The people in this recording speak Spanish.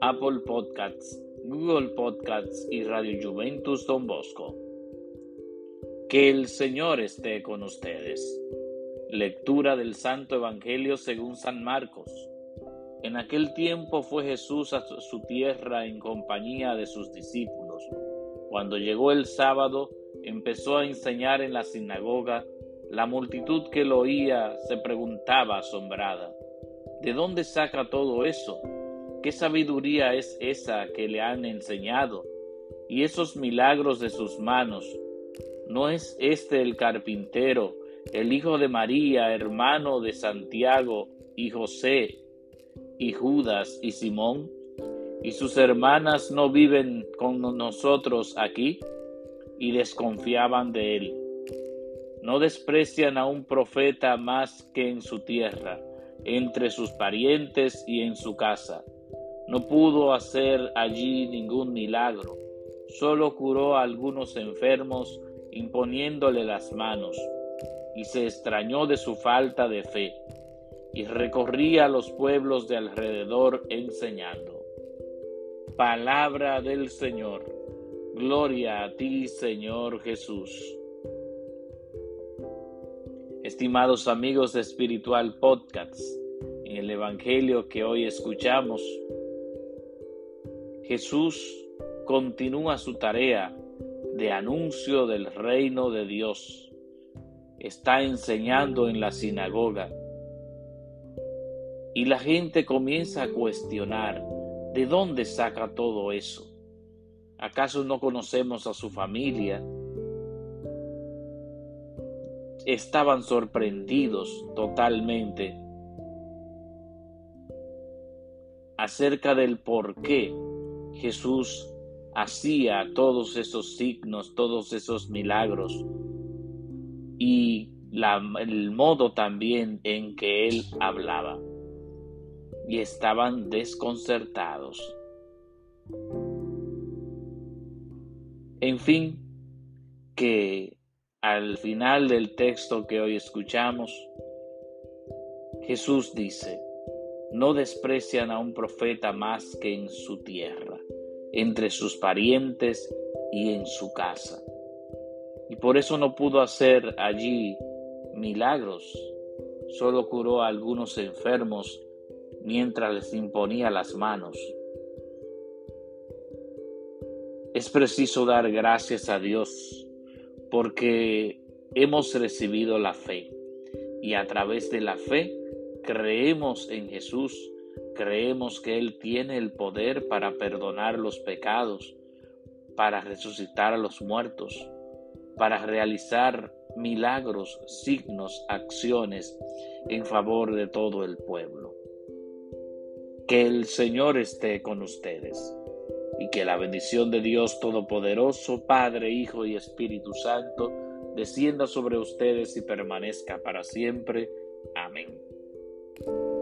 Apple Podcasts, Google Podcasts y Radio Juventus Don Bosco. Que el Señor esté con ustedes. Lectura del Santo Evangelio según San Marcos. En aquel tiempo fue Jesús a su tierra en compañía de sus discípulos. Cuando llegó el sábado, empezó a enseñar en la sinagoga la multitud que lo oía se preguntaba asombrada, ¿de dónde saca todo eso? ¿Qué sabiduría es esa que le han enseñado? Y esos milagros de sus manos, ¿no es este el carpintero, el hijo de María, hermano de Santiago y José y Judas y Simón? ¿Y sus hermanas no viven con nosotros aquí? Y desconfiaban de él. No desprecian a un profeta más que en su tierra, entre sus parientes y en su casa. No pudo hacer allí ningún milagro, solo curó a algunos enfermos imponiéndole las manos, y se extrañó de su falta de fe, y recorría los pueblos de alrededor enseñando. Palabra del Señor. Gloria a ti, Señor Jesús. Estimados amigos de Espiritual Podcast, en el Evangelio que hoy escuchamos, Jesús continúa su tarea de anuncio del reino de Dios. Está enseñando en la sinagoga y la gente comienza a cuestionar de dónde saca todo eso. ¿Acaso no conocemos a su familia? estaban sorprendidos totalmente acerca del por qué Jesús hacía todos esos signos, todos esos milagros y el modo también en que él hablaba. Y estaban desconcertados. En fin, que al final del texto que hoy escuchamos, Jesús dice, no desprecian a un profeta más que en su tierra, entre sus parientes y en su casa. Y por eso no pudo hacer allí milagros, solo curó a algunos enfermos mientras les imponía las manos. Es preciso dar gracias a Dios porque hemos recibido la fe y a través de la fe creemos en Jesús, creemos que Él tiene el poder para perdonar los pecados, para resucitar a los muertos, para realizar milagros, signos, acciones en favor de todo el pueblo. Que el Señor esté con ustedes y que la bendición de Dios Todopoderoso, Padre, Hijo y Espíritu Santo, descienda sobre ustedes y permanezca para siempre. Amén. Thank you.